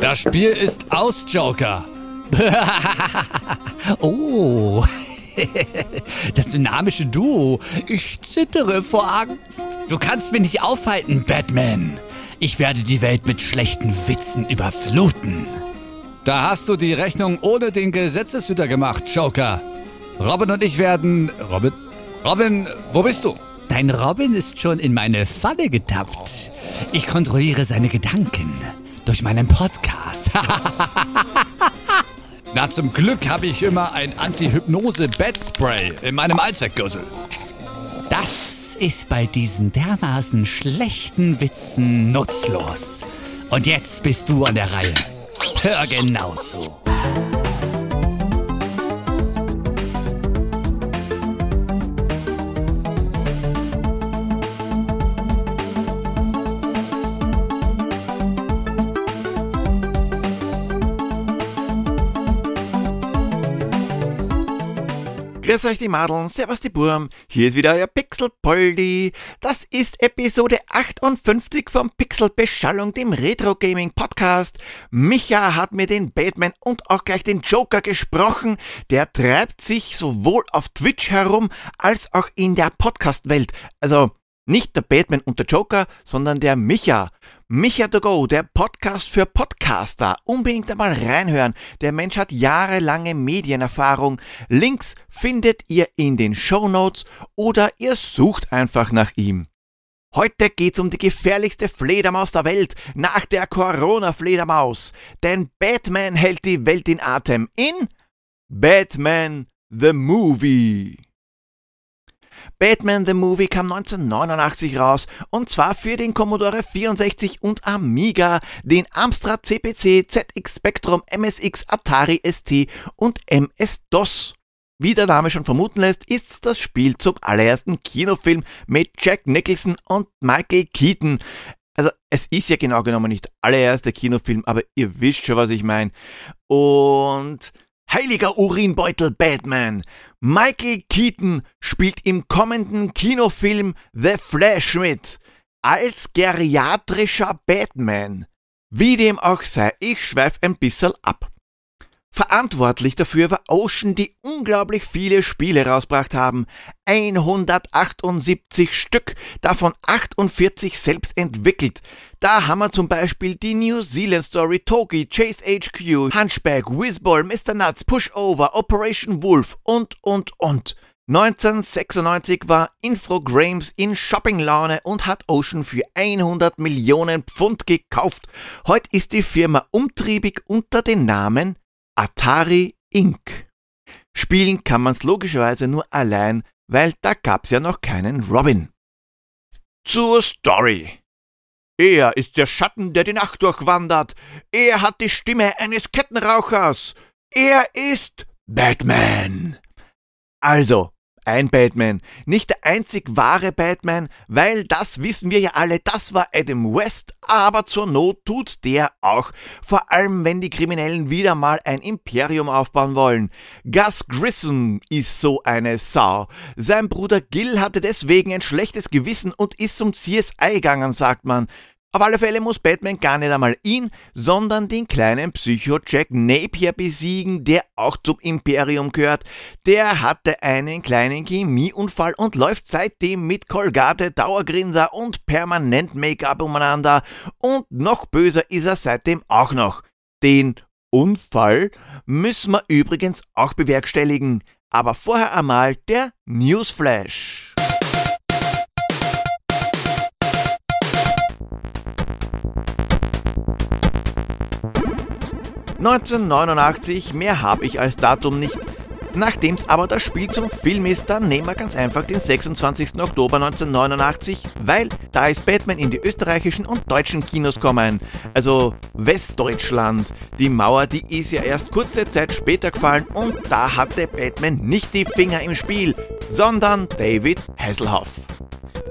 Das Spiel ist aus, Joker. oh, das dynamische Duo. Ich zittere vor Angst. Du kannst mich nicht aufhalten, Batman. Ich werde die Welt mit schlechten Witzen überfluten. Da hast du die Rechnung ohne den Gesetzeshüter gemacht, Joker. Robin und ich werden... Robin? Robin, wo bist du? Dein Robin ist schon in meine Falle getappt. Ich kontrolliere seine Gedanken durch meinen Podcast. Na, zum Glück habe ich immer ein Anti-Hypnose-Bed-Spray in meinem Allzweckgürtel. Das ist bei diesen dermaßen schlechten Witzen nutzlos. Und jetzt bist du an der Reihe. Hör genau zu. Grüß euch die Madeln, servus die Burm, hier ist wieder euer Pixelpoldi. Das ist Episode 58 vom Pixel Beschallung, dem Retro Gaming Podcast. Micha hat mir den Batman und auch gleich den Joker gesprochen. Der treibt sich sowohl auf Twitch herum als auch in der Podcast-Welt. Also nicht der Batman und der Joker, sondern der Micha. Micha to go, der Podcast für Podcaster. Unbedingt einmal reinhören. Der Mensch hat jahrelange Medienerfahrung. Links findet ihr in den Show Notes oder ihr sucht einfach nach ihm. Heute geht's um die gefährlichste Fledermaus der Welt nach der Corona-Fledermaus. Denn Batman hält die Welt in Atem in Batman the Movie. Batman the Movie kam 1989 raus und zwar für den Commodore 64 und Amiga, den Amstrad CPC, ZX Spectrum, MSX, Atari ST und MS-DOS. Wie der Name schon vermuten lässt, ist das Spiel zum allerersten Kinofilm mit Jack Nicholson und Michael Keaton. Also es ist ja genau genommen nicht der allererste Kinofilm, aber ihr wisst schon, was ich meine. Und Heiliger Urinbeutel Batman. Michael Keaton spielt im kommenden Kinofilm The Flash mit. Als geriatrischer Batman. Wie dem auch sei, ich schweif ein bisschen ab. Verantwortlich dafür war Ocean, die unglaublich viele Spiele rausgebracht haben. 178 Stück, davon 48 selbst entwickelt. Da haben wir zum Beispiel die New Zealand Story, Toki, Chase HQ, Hunchback, Whizball, Mr. Nuts, Pushover, Operation Wolf und, und, und. 1996 war Infogrames in Shoppinglaune und hat Ocean für 100 Millionen Pfund gekauft. Heute ist die Firma umtriebig unter dem Namen Atari Inc. Spielen kann man's logischerweise nur allein, weil da gab's ja noch keinen Robin. Zur Story. Er ist der Schatten, der die Nacht durchwandert. Er hat die Stimme eines Kettenrauchers. Er ist Batman. Also, ein Batman. Nicht der einzig wahre Batman, weil das wissen wir ja alle, das war Adam West, aber zur Not tut der auch. Vor allem, wenn die Kriminellen wieder mal ein Imperium aufbauen wollen. Gus Grissom ist so eine Sau. Sein Bruder Gil hatte deswegen ein schlechtes Gewissen und ist zum CSI gegangen, sagt man. Auf alle Fälle muss Batman gar nicht einmal ihn, sondern den kleinen Psycho Jack Napier besiegen, der auch zum Imperium gehört. Der hatte einen kleinen Chemieunfall und läuft seitdem mit Colgate, Dauergrinser und permanent Make-up umeinander. Und noch böser ist er seitdem auch noch. Den Unfall müssen wir übrigens auch bewerkstelligen. Aber vorher einmal der Newsflash. 1989, mehr habe ich als Datum nicht. Nachdem's aber das Spiel zum Film ist, dann nehmen wir ganz einfach den 26. Oktober 1989, weil da ist Batman in die österreichischen und deutschen Kinos gekommen. Also Westdeutschland. Die Mauer, die ist ja erst kurze Zeit später gefallen und da hatte Batman nicht die Finger im Spiel, sondern David Hasselhoff.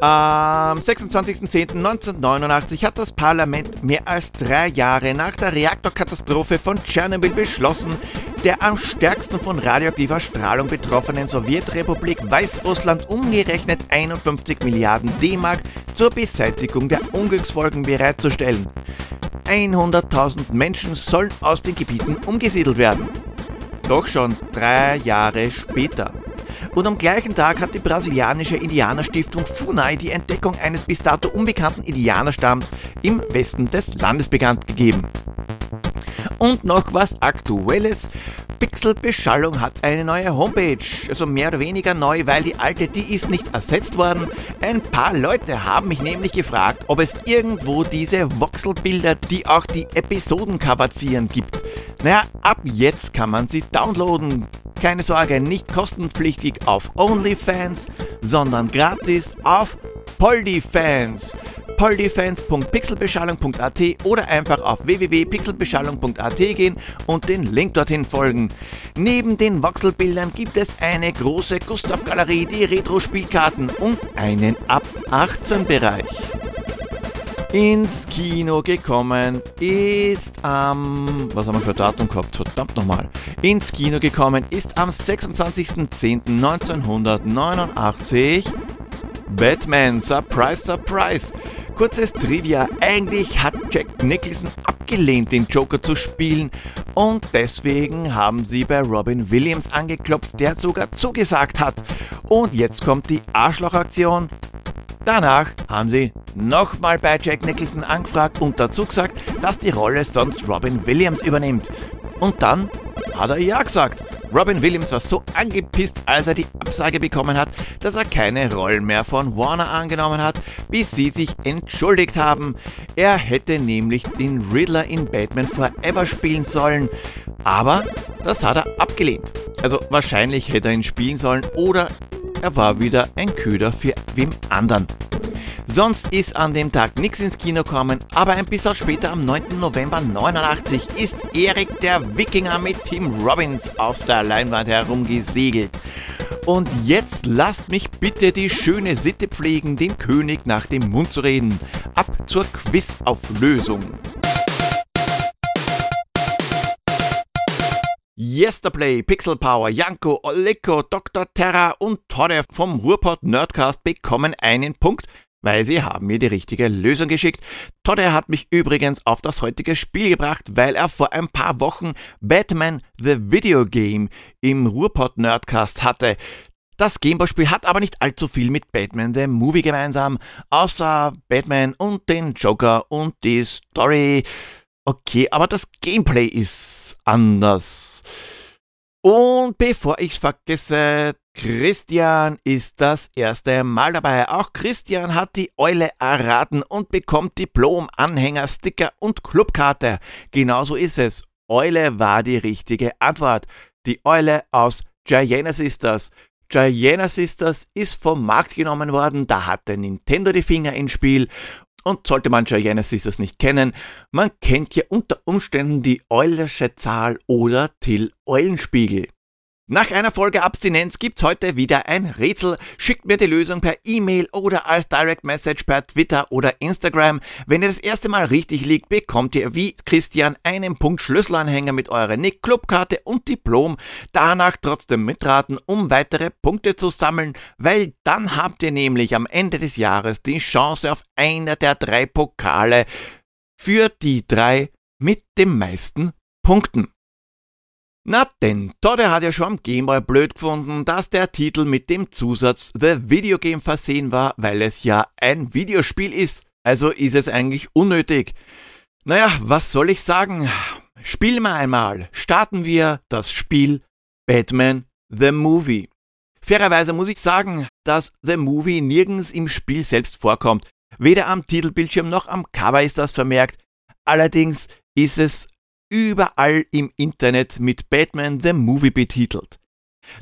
Am 26.10.1989 hat das Parlament mehr als drei Jahre nach der Reaktorkatastrophe von Tschernobyl beschlossen, der am stärksten von radioaktiver Strahlung betroffenen Sowjetrepublik Weißrussland umgerechnet 51 Milliarden D-Mark zur Beseitigung der Unglücksfolgen bereitzustellen. 100.000 Menschen sollen aus den Gebieten umgesiedelt werden. Doch schon drei Jahre später. Und am gleichen Tag hat die brasilianische Indianerstiftung FUNAI die Entdeckung eines bis dato unbekannten Indianerstamms im Westen des Landes bekannt gegeben. Und noch was Aktuelles. Pixelbeschallung hat eine neue Homepage, also mehr oder weniger neu, weil die alte, die ist nicht ersetzt worden. Ein paar Leute haben mich nämlich gefragt, ob es irgendwo diese Voxelbilder, die auch die Episodencover ziehen, gibt. Naja, ab jetzt kann man sie downloaden. Keine Sorge, nicht kostenpflichtig auf OnlyFans, sondern gratis auf Poldifans poldifans.pixelbeschallung.at oder einfach auf www.pixelbeschallung.at gehen und den Link dorthin folgen. Neben den Voxelbildern gibt es eine große Gustav-Galerie, die Retro-Spielkarten und einen Ab 18-Bereich. Ins Kino gekommen ist am. Was haben wir für Datum gehabt? Verdammt nochmal. Ins Kino gekommen ist am 26.10.1989 Batman Surprise Surprise. Kurzes Trivia, eigentlich hat Jack Nicholson abgelehnt, den Joker zu spielen und deswegen haben sie bei Robin Williams angeklopft, der sogar zugesagt hat. Und jetzt kommt die Arschlochaktion. Danach haben sie nochmal bei Jack Nicholson angefragt und dazu gesagt, dass die Rolle sonst Robin Williams übernimmt. Und dann hat er ja gesagt. Robin Williams war so angepisst, als er die Absage bekommen hat, dass er keine Rollen mehr von Warner angenommen hat, bis sie sich entschuldigt haben. Er hätte nämlich den Riddler in Batman Forever spielen sollen, aber das hat er abgelehnt. Also wahrscheinlich hätte er ihn spielen sollen oder er war wieder ein Köder für wem anderen. Sonst ist an dem Tag nichts ins Kino gekommen, aber ein bisschen später am 9. November 89 ist Erik der Wikinger mit Tim Robbins auf der Leinwand herumgesegelt. Und jetzt lasst mich bitte die schöne Sitte pflegen, dem König nach dem Mund zu reden. Ab zur Quizauflösung. Yesterplay, Pixel Power, Janko, Oleko, Dr. Terra und Todde vom Ruhrpott Nerdcast bekommen einen Punkt weil sie haben mir die richtige Lösung geschickt. Todde hat mich übrigens auf das heutige Spiel gebracht, weil er vor ein paar Wochen Batman The Video Game im Ruhrpott Nerdcast hatte. Das Gameboy-Spiel hat aber nicht allzu viel mit Batman the Movie gemeinsam, außer Batman und den Joker und die Story. Okay, aber das Gameplay ist anders. Und bevor ich's vergesse, Christian ist das erste Mal dabei. Auch Christian hat die Eule erraten und bekommt Diplom, Anhänger, Sticker und Clubkarte. Genauso ist es. Eule war die richtige Antwort. Die Eule aus Giana Sisters. Giana Sisters ist vom Markt genommen worden, da hatte Nintendo die Finger ins Spiel und sollte man Giana Sisters nicht kennen, man kennt ja unter Umständen die Eulersche Zahl oder Till Eulenspiegel. Nach einer Folge Abstinenz gibt's heute wieder ein Rätsel. Schickt mir die Lösung per E-Mail oder als Direct Message per Twitter oder Instagram. Wenn ihr das erste Mal richtig liegt, bekommt ihr wie Christian einen Punkt Schlüsselanhänger mit eurer Nick Clubkarte und Diplom. Danach trotzdem mitraten, um weitere Punkte zu sammeln, weil dann habt ihr nämlich am Ende des Jahres die Chance auf einer der drei Pokale für die drei mit den meisten Punkten. Na denn, Todde hat ja schon am Gameboy blöd gefunden, dass der Titel mit dem Zusatz The Video Game versehen war, weil es ja ein Videospiel ist. Also ist es eigentlich unnötig. Naja, was soll ich sagen? Spielen wir einmal. Starten wir das Spiel Batman The Movie. Fairerweise muss ich sagen, dass The Movie nirgends im Spiel selbst vorkommt. Weder am Titelbildschirm noch am Cover ist das vermerkt. Allerdings ist es überall im Internet mit Batman the Movie betitelt.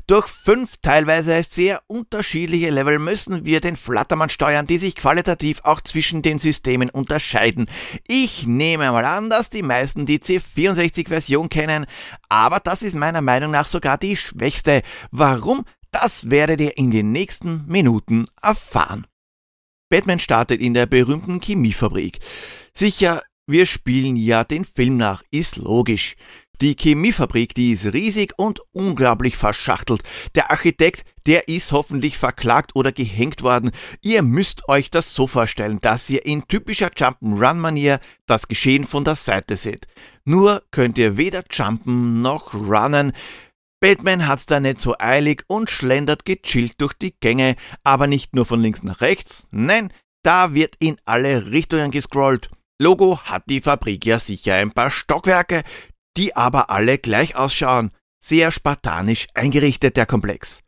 Durch fünf teilweise sehr unterschiedliche Level müssen wir den Flattermann steuern, die sich qualitativ auch zwischen den Systemen unterscheiden. Ich nehme mal an, dass die meisten die C64-Version kennen, aber das ist meiner Meinung nach sogar die schwächste. Warum? Das werdet ihr in den nächsten Minuten erfahren. Batman startet in der berühmten Chemiefabrik. Sicher wir spielen ja den Film nach, ist logisch. Die Chemiefabrik, die ist riesig und unglaublich verschachtelt. Der Architekt, der ist hoffentlich verklagt oder gehängt worden. Ihr müsst euch das so vorstellen, dass ihr in typischer Jump'n'Run-Manier das Geschehen von der Seite seht. Nur könnt ihr weder jumpen noch runnen. Batman hat's da nicht so eilig und schlendert gechillt durch die Gänge, aber nicht nur von links nach rechts, nein, da wird in alle Richtungen gescrollt. Logo hat die Fabrik ja sicher ein paar Stockwerke, die aber alle gleich ausschauen. Sehr spartanisch eingerichtet der Komplex.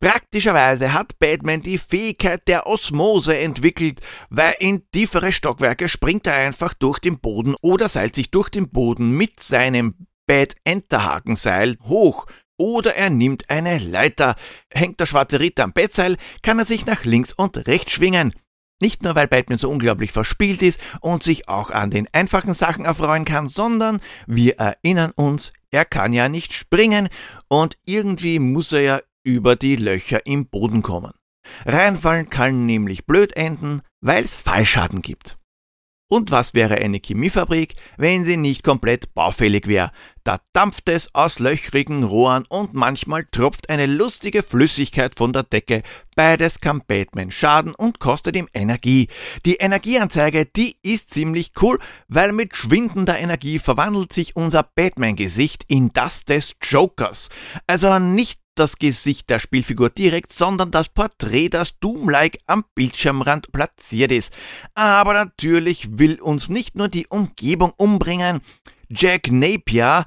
Praktischerweise hat Batman die Fähigkeit der Osmose entwickelt, weil in tiefere Stockwerke springt er einfach durch den Boden oder seilt sich durch den Boden mit seinem Bat-Enterhakenseil hoch oder er nimmt eine Leiter. Hängt der schwarze Ritter am Bettseil, kann er sich nach links und rechts schwingen. Nicht nur, weil Batman so unglaublich verspielt ist und sich auch an den einfachen Sachen erfreuen kann, sondern wir erinnern uns, er kann ja nicht springen und irgendwie muss er ja über die Löcher im Boden kommen. Reinfallen kann nämlich blöd enden, weil es Fallschaden gibt. Und was wäre eine Chemiefabrik, wenn sie nicht komplett baufällig wäre? Da dampft es aus löchrigen Rohren und manchmal tropft eine lustige Flüssigkeit von der Decke. Beides kann Batman schaden und kostet ihm Energie. Die Energieanzeige, die ist ziemlich cool, weil mit schwindender Energie verwandelt sich unser Batman-Gesicht in das des Jokers. Also nicht das Gesicht der Spielfigur direkt, sondern das Porträt, das Doom-like am Bildschirmrand platziert ist. Aber natürlich will uns nicht nur die Umgebung umbringen. Jack Napier,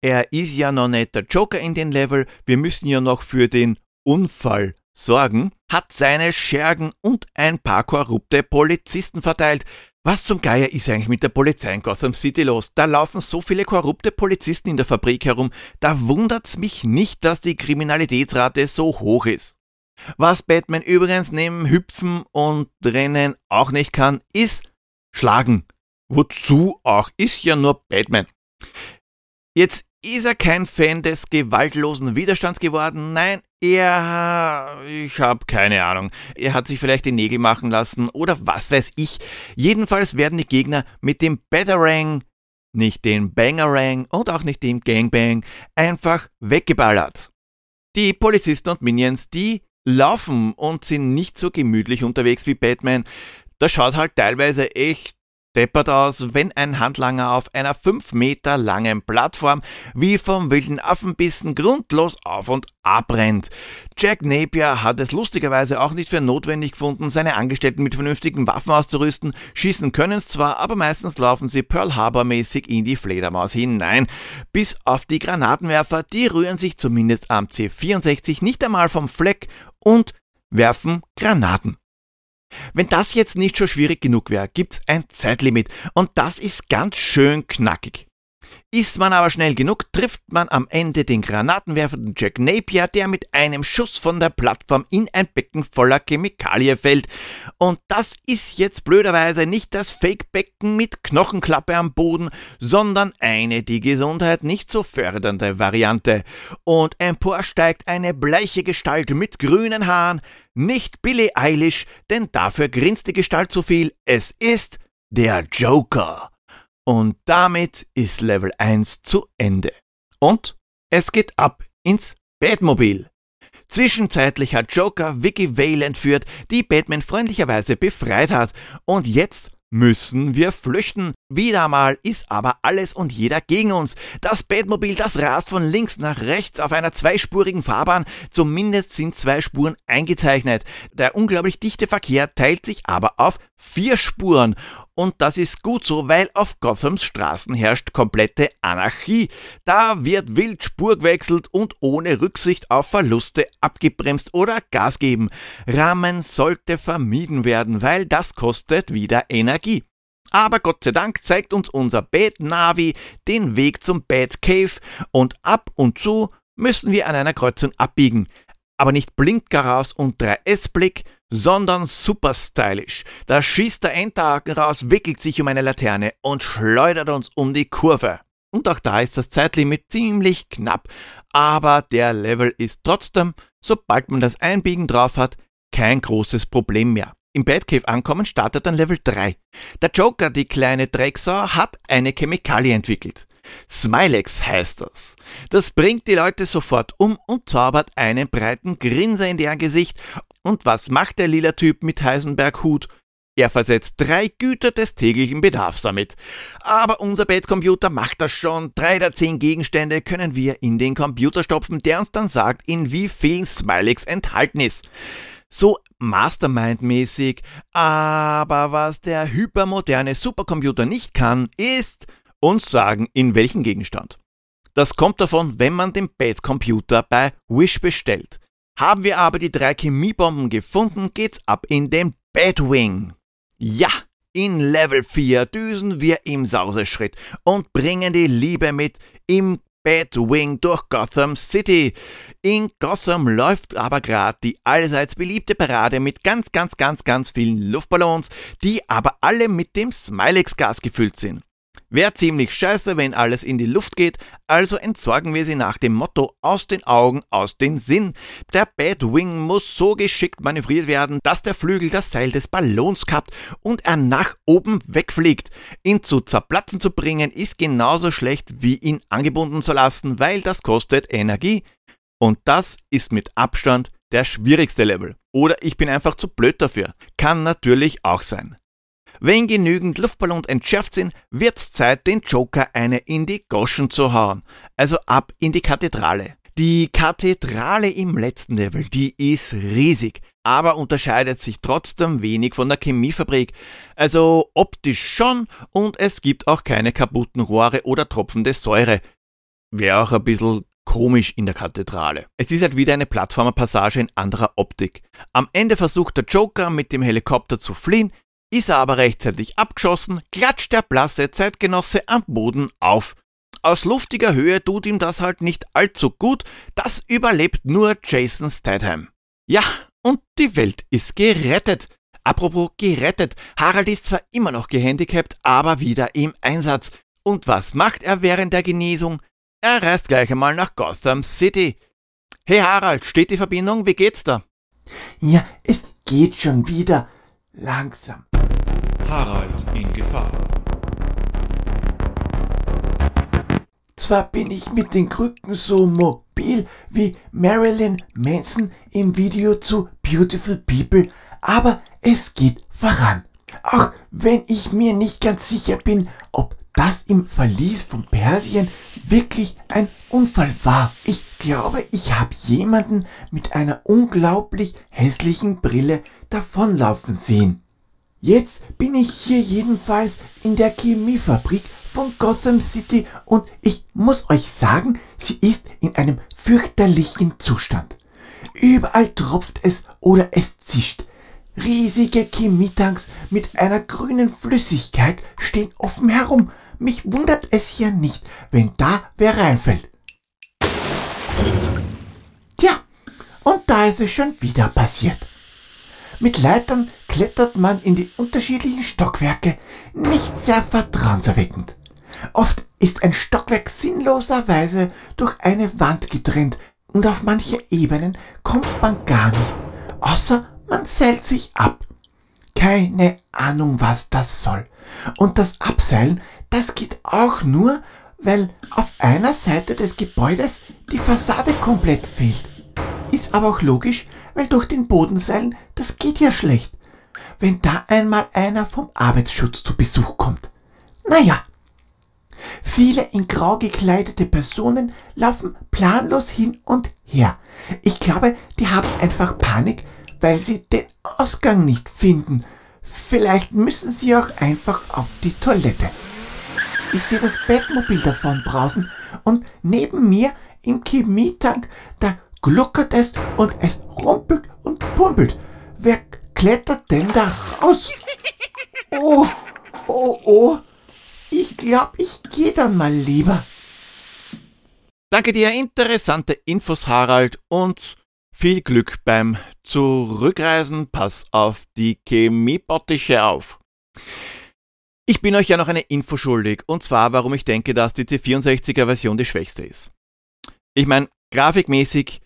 er ist ja noch nicht der Joker in den Level, wir müssen ja noch für den Unfall sorgen, hat seine Schergen und ein paar korrupte Polizisten verteilt. Was zum Geier ist eigentlich mit der Polizei in Gotham City los? Da laufen so viele korrupte Polizisten in der Fabrik herum, da wundert's mich nicht, dass die Kriminalitätsrate so hoch ist. Was Batman übrigens neben Hüpfen und Rennen auch nicht kann, ist schlagen. Wozu auch, ist ja nur Batman. Jetzt ist er kein Fan des gewaltlosen Widerstands geworden. Nein, er, ich habe keine Ahnung. Er hat sich vielleicht die Nägel machen lassen oder was weiß ich. Jedenfalls werden die Gegner mit dem Batarang, nicht dem Bangerang und auch nicht dem Gangbang einfach weggeballert. Die Polizisten und Minions, die laufen und sind nicht so gemütlich unterwegs wie Batman. Das schaut halt teilweise echt deppert aus, wenn ein Handlanger auf einer 5 Meter langen Plattform wie vom wilden Affenbissen grundlos auf und abrennt. Jack Napier hat es lustigerweise auch nicht für notwendig gefunden, seine Angestellten mit vernünftigen Waffen auszurüsten. Schießen können es zwar, aber meistens laufen sie Pearl Harbor mäßig in die Fledermaus hinein. Bis auf die Granatenwerfer, die rühren sich zumindest am C64 nicht einmal vom Fleck und werfen Granaten. Wenn das jetzt nicht schon schwierig genug wäre, gibt's ein Zeitlimit und das ist ganz schön knackig. Ist man aber schnell genug, trifft man am Ende den granatenwerfenden Jack Napier, der mit einem Schuss von der Plattform in ein Becken voller Chemikalie fällt. Und das ist jetzt blöderweise nicht das Fake-Becken mit Knochenklappe am Boden, sondern eine die Gesundheit nicht so fördernde Variante. Und emporsteigt eine bleiche Gestalt mit grünen Haaren, nicht Billy Eilish, denn dafür grinst die Gestalt zu viel. Es ist der Joker. Und damit ist Level 1 zu Ende. Und es geht ab ins Batmobil. Zwischenzeitlich hat Joker Vicky Vale entführt, die Batman freundlicherweise befreit hat. Und jetzt müssen wir flüchten. Wieder mal ist aber alles und jeder gegen uns. Das Batmobil, das rast von links nach rechts auf einer zweispurigen Fahrbahn. Zumindest sind zwei Spuren eingezeichnet. Der unglaublich dichte Verkehr teilt sich aber auf vier Spuren. Und das ist gut so, weil auf Gothams Straßen herrscht komplette Anarchie. Da wird wild Spur gewechselt und ohne Rücksicht auf Verluste abgebremst oder Gas geben. Rahmen sollte vermieden werden, weil das kostet wieder Energie. Aber Gott sei Dank zeigt uns unser Bad Navi den Weg zum Bad Cave und ab und zu müssen wir an einer Kreuzung abbiegen. Aber nicht Blinkgaraus und 3S-Blick, sondern super stylisch. Da schießt der Endhaken raus, wickelt sich um eine Laterne und schleudert uns um die Kurve. Und auch da ist das Zeitlimit ziemlich knapp, aber der Level ist trotzdem, sobald man das Einbiegen drauf hat, kein großes Problem mehr. Im Batcave ankommen startet dann Level 3. Der Joker, die kleine Drecksau, hat eine Chemikalie entwickelt. Smilex heißt das. Das bringt die Leute sofort um und zaubert einen breiten Grinser in deren Gesicht. Und was macht der lila Typ mit Heisenberg-Hut? Er versetzt drei Güter des täglichen Bedarfs damit. Aber unser Bettcomputer macht das schon. Drei der zehn Gegenstände können wir in den Computer stopfen, der uns dann sagt, in wie vielen Smilex enthalten ist. So Mastermind-mäßig. Aber was der hypermoderne Supercomputer nicht kann, ist uns sagen, in welchem Gegenstand. Das kommt davon, wenn man den Bettcomputer bei Wish bestellt. Haben wir aber die drei Chemiebomben gefunden, geht's ab in den Batwing. Ja, in Level 4 düsen wir im Sauseschritt und bringen die Liebe mit im Batwing durch Gotham City. In Gotham läuft aber gerade die allseits beliebte Parade mit ganz, ganz, ganz, ganz vielen Luftballons, die aber alle mit dem Smilex-Gas gefüllt sind. Wäre ziemlich scheiße, wenn alles in die Luft geht, also entsorgen wir sie nach dem Motto aus den Augen, aus den Sinn. Der Batwing muss so geschickt manövriert werden, dass der Flügel das Seil des Ballons kappt und er nach oben wegfliegt. Ihn zu zerplatzen zu bringen ist genauso schlecht wie ihn angebunden zu lassen, weil das kostet Energie. Und das ist mit Abstand der schwierigste Level. Oder ich bin einfach zu blöd dafür. Kann natürlich auch sein. Wenn genügend Luftballons entschärft sind, wird's Zeit, den Joker eine in die Goschen zu hauen. Also ab in die Kathedrale. Die Kathedrale im letzten Level, die ist riesig, aber unterscheidet sich trotzdem wenig von der Chemiefabrik. Also optisch schon und es gibt auch keine kaputten Rohre oder tropfende Säure. Wäre auch ein bisschen komisch in der Kathedrale. Es ist halt wieder eine Plattformerpassage in anderer Optik. Am Ende versucht der Joker mit dem Helikopter zu fliehen, ist er aber rechtzeitig abgeschossen, klatscht der blasse Zeitgenosse am Boden auf. Aus luftiger Höhe tut ihm das halt nicht allzu gut, das überlebt nur Jason Statham. Ja, und die Welt ist gerettet. Apropos gerettet, Harald ist zwar immer noch gehandicapt, aber wieder im Einsatz. Und was macht er während der Genesung? Er reist gleich einmal nach Gotham City. Hey Harald, steht die Verbindung? Wie geht's da? Ja, es geht schon wieder. Langsam. Harald in Gefahr. Zwar bin ich mit den Krücken so mobil wie Marilyn Manson im Video zu Beautiful People, aber es geht voran. Auch wenn ich mir nicht ganz sicher bin, ob das im Verlies von Persien wirklich ein Unfall war. Ich glaube, ich habe jemanden mit einer unglaublich hässlichen Brille davonlaufen sehen. Jetzt bin ich hier jedenfalls in der Chemiefabrik von Gotham City und ich muss euch sagen, sie ist in einem fürchterlichen Zustand. Überall tropft es oder es zischt. Riesige Chemietanks mit einer grünen Flüssigkeit stehen offen herum. Mich wundert es hier nicht, wenn da wer reinfällt. Tja, und da ist es schon wieder passiert. Mit Leitern klettert man in die unterschiedlichen Stockwerke, nicht sehr vertrauenserweckend. Oft ist ein Stockwerk sinnloserweise durch eine Wand getrennt und auf manche Ebenen kommt man gar nicht, außer man seilt sich ab. Keine Ahnung, was das soll. Und das Abseilen, das geht auch nur, weil auf einer Seite des Gebäudes die Fassade komplett fehlt. Ist aber auch logisch, weil durch den Bodenseilen, das geht ja schlecht. Wenn da einmal einer vom Arbeitsschutz zu Besuch kommt. Naja. Viele in grau gekleidete Personen laufen planlos hin und her. Ich glaube, die haben einfach Panik, weil sie den Ausgang nicht finden. Vielleicht müssen sie auch einfach auf die Toilette. Ich sehe das Bettmobil davon brausen und neben mir im Chemietank, da gluckert es und es rumpelt und pumpelt. Wer klettert denn da raus? Oh, oh, oh. Ich glaube, ich gehe dann mal lieber. Danke dir, interessante Infos, Harald, und viel Glück beim Zurückreisen. Pass auf die Chemiebottiche auf. Ich bin euch ja noch eine Info schuldig, und zwar, warum ich denke, dass die C64er Version die schwächste ist. Ich meine, grafikmäßig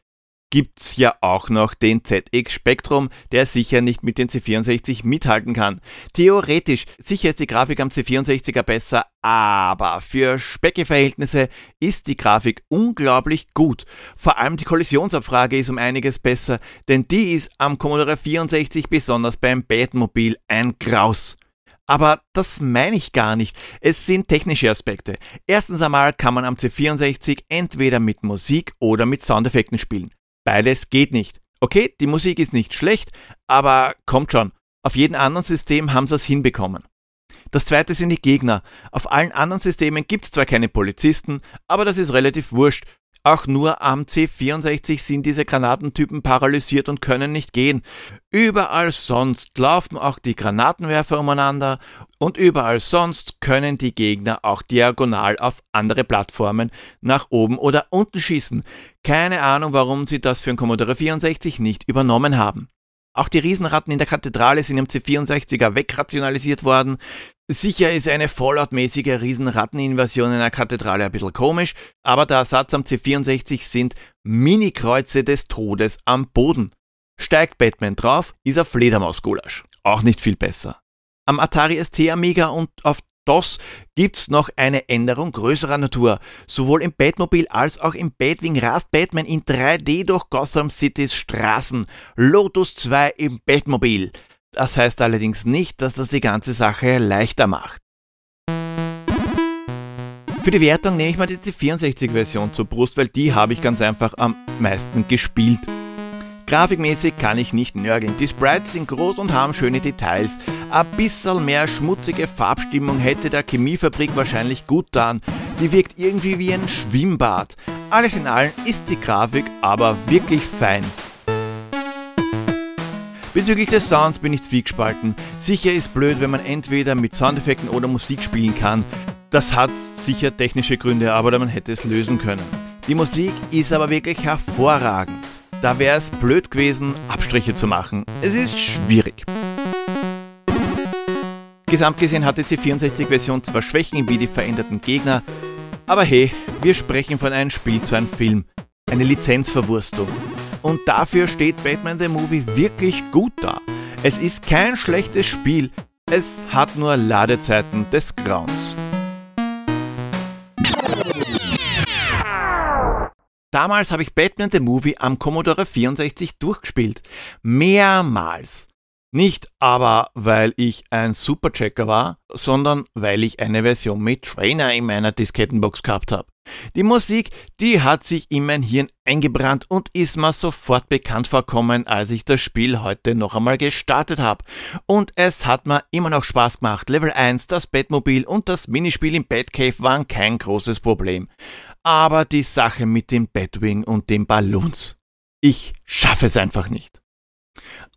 gibt's ja auch noch den ZX Spectrum, der sicher nicht mit den C64 mithalten kann. Theoretisch, sicher ist die Grafik am C64er besser, aber für Specke-Verhältnisse ist die Grafik unglaublich gut. Vor allem die Kollisionsabfrage ist um einiges besser, denn die ist am Commodore 64 besonders beim Batmobil ein Graus. Aber das meine ich gar nicht. Es sind technische Aspekte. Erstens einmal kann man am C64 entweder mit Musik oder mit Soundeffekten spielen. Beides geht nicht. Okay, die Musik ist nicht schlecht, aber kommt schon. Auf jedem anderen System haben sie es hinbekommen. Das zweite sind die Gegner. Auf allen anderen Systemen gibt es zwar keine Polizisten, aber das ist relativ wurscht. Auch nur am C64 sind diese Granatentypen paralysiert und können nicht gehen. Überall sonst laufen auch die Granatenwerfer umeinander und überall sonst können die Gegner auch diagonal auf andere Plattformen nach oben oder unten schießen. Keine Ahnung, warum sie das für ein Commodore 64 nicht übernommen haben. Auch die Riesenratten in der Kathedrale sind im C64er wegrationalisiert worden. Sicher ist eine Fallout-mäßige Riesenratteninvasion in der Kathedrale ein bisschen komisch, aber der Ersatz am C64 sind Mini-Kreuze des Todes am Boden. Steigt Batman drauf, ist er Fledermaus-Gulasch. Auch nicht viel besser. Am Atari ST Amiga und auf DOS gibt's noch eine Änderung größerer Natur. Sowohl im Batmobil als auch im Batwing rast Batman in 3D durch Gotham Citys Straßen. Lotus 2 im Batmobil. Das heißt allerdings nicht, dass das die ganze Sache leichter macht. Für die Wertung nehme ich mal die C64-Version zur Brust, weil die habe ich ganz einfach am meisten gespielt. Grafikmäßig kann ich nicht nörgeln. Die Sprites sind groß und haben schöne Details. Ein bisschen mehr schmutzige Farbstimmung hätte der Chemiefabrik wahrscheinlich gut getan. Die wirkt irgendwie wie ein Schwimmbad. Alles in allem ist die Grafik aber wirklich fein. Bezüglich des Sounds bin ich zwiegespalten. Sicher ist blöd, wenn man entweder mit Soundeffekten oder Musik spielen kann. Das hat sicher technische Gründe, aber man hätte es lösen können. Die Musik ist aber wirklich hervorragend. Da wäre es blöd gewesen, Abstriche zu machen. Es ist schwierig. Gesamt gesehen hat die C64-Version zwar Schwächen wie die veränderten Gegner, aber hey, wir sprechen von einem Spiel zu einem Film. Eine Lizenzverwurstung. Und dafür steht Batman the Movie wirklich gut da. Es ist kein schlechtes Spiel, es hat nur Ladezeiten des Grauens. Damals habe ich Batman the Movie am Commodore 64 durchgespielt. Mehrmals. Nicht aber, weil ich ein Superchecker war, sondern weil ich eine Version mit Trainer in meiner Diskettenbox gehabt habe. Die Musik, die hat sich in mein Hirn eingebrannt und ist mir sofort bekannt vorkommen, als ich das Spiel heute noch einmal gestartet habe. Und es hat mir immer noch Spaß gemacht. Level 1, das Batmobil und das Minispiel im Batcave waren kein großes Problem aber die Sache mit dem Batwing und den Ballons. Ich schaffe es einfach nicht.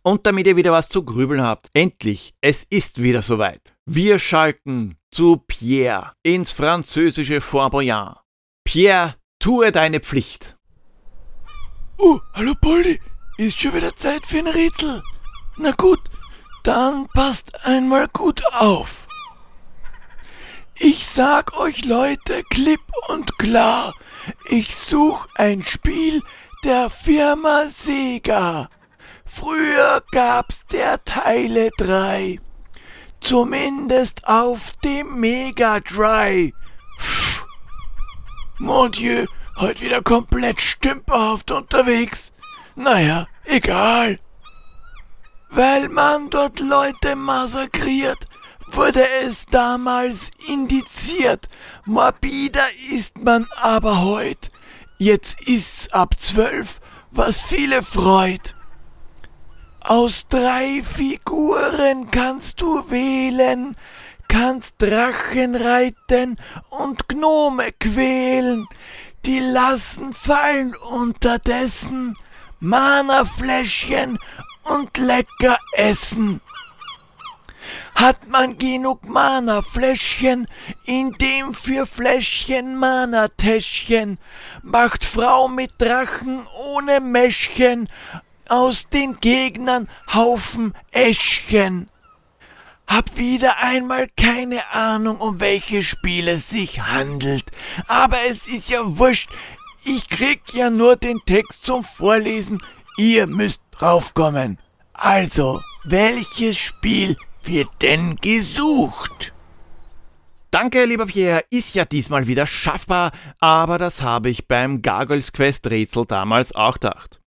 Und damit ihr wieder was zu grübeln habt, endlich, es ist wieder soweit. Wir schalten zu Pierre ins französische Fort Boyard. Pierre, tue deine Pflicht. Oh, hallo Poldi, ist schon wieder Zeit für ein Rätsel. Na gut, dann passt einmal gut auf. Ich sag euch Leute klipp und klar, ich such ein Spiel der Firma Sega. Früher gab's der Teile 3. Zumindest auf dem Mega Drive. Pff. Mon Dieu, heute wieder komplett stümperhaft unterwegs. Naja, egal. Weil man dort Leute massakriert, wurde es damals indiziert. Morbider ist man aber heut. Jetzt ist's ab zwölf, was viele freut. Aus drei Figuren kannst du wählen, kannst Drachen reiten und Gnome quälen. Die lassen fallen unterdessen Mana-Fläschchen und lecker essen. Hat man genug Mana-Fläschchen, in dem für Fläschchen Mana-Täschchen, macht Frau mit Drachen ohne Mäschchen aus den Gegnern Haufen Äschchen. Hab wieder einmal keine Ahnung, um welche Spiele es sich handelt, aber es ist ja wurscht, Ich krieg ja nur den Text zum Vorlesen. Ihr müsst draufkommen. Also, welches Spiel wird denn gesucht? Danke, lieber Pierre, ist ja diesmal wieder schaffbar, aber das habe ich beim Gargoyles Quest Rätsel damals auch gedacht.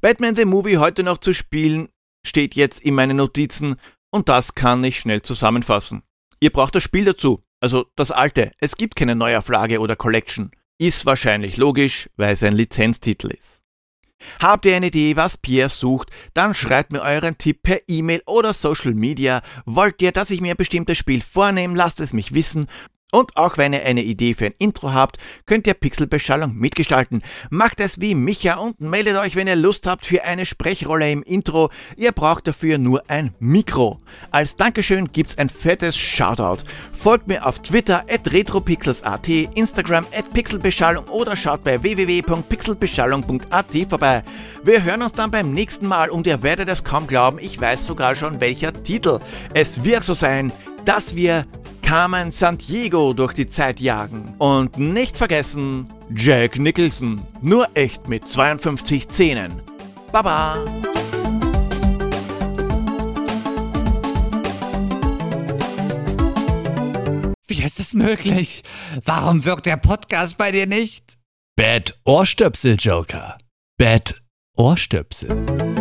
Batman the Movie heute noch zu spielen, steht jetzt in meinen Notizen und das kann ich schnell zusammenfassen. Ihr braucht das Spiel dazu, also das alte. Es gibt keine Neuauflage oder Collection. Ist wahrscheinlich logisch, weil es ein Lizenztitel ist. Habt ihr eine Idee, was Pierre sucht, dann schreibt mir euren Tipp per E-Mail oder Social Media. Wollt ihr, dass ich mir ein bestimmtes Spiel vornehme, lasst es mich wissen und auch wenn ihr eine Idee für ein Intro habt, könnt ihr Pixelbeschallung mitgestalten. Macht es wie Micha und meldet euch, wenn ihr Lust habt für eine Sprechrolle im Intro. Ihr braucht dafür nur ein Mikro. Als Dankeschön gibt's ein fettes Shoutout. Folgt mir auf Twitter at retropixels.at, Instagram at pixelbeschallung oder schaut bei www.pixelbeschallung.at vorbei. Wir hören uns dann beim nächsten Mal und ihr werdet es kaum glauben, ich weiß sogar schon welcher Titel. Es wird so sein, dass wir Carmen Sandiego durch die Zeit jagen. Und nicht vergessen, Jack Nicholson. Nur echt mit 52 Zähnen. Baba! Wie ist das möglich? Warum wirkt der Podcast bei dir nicht? Bad Ohrstöpsel, Joker. Bad Ohrstöpsel.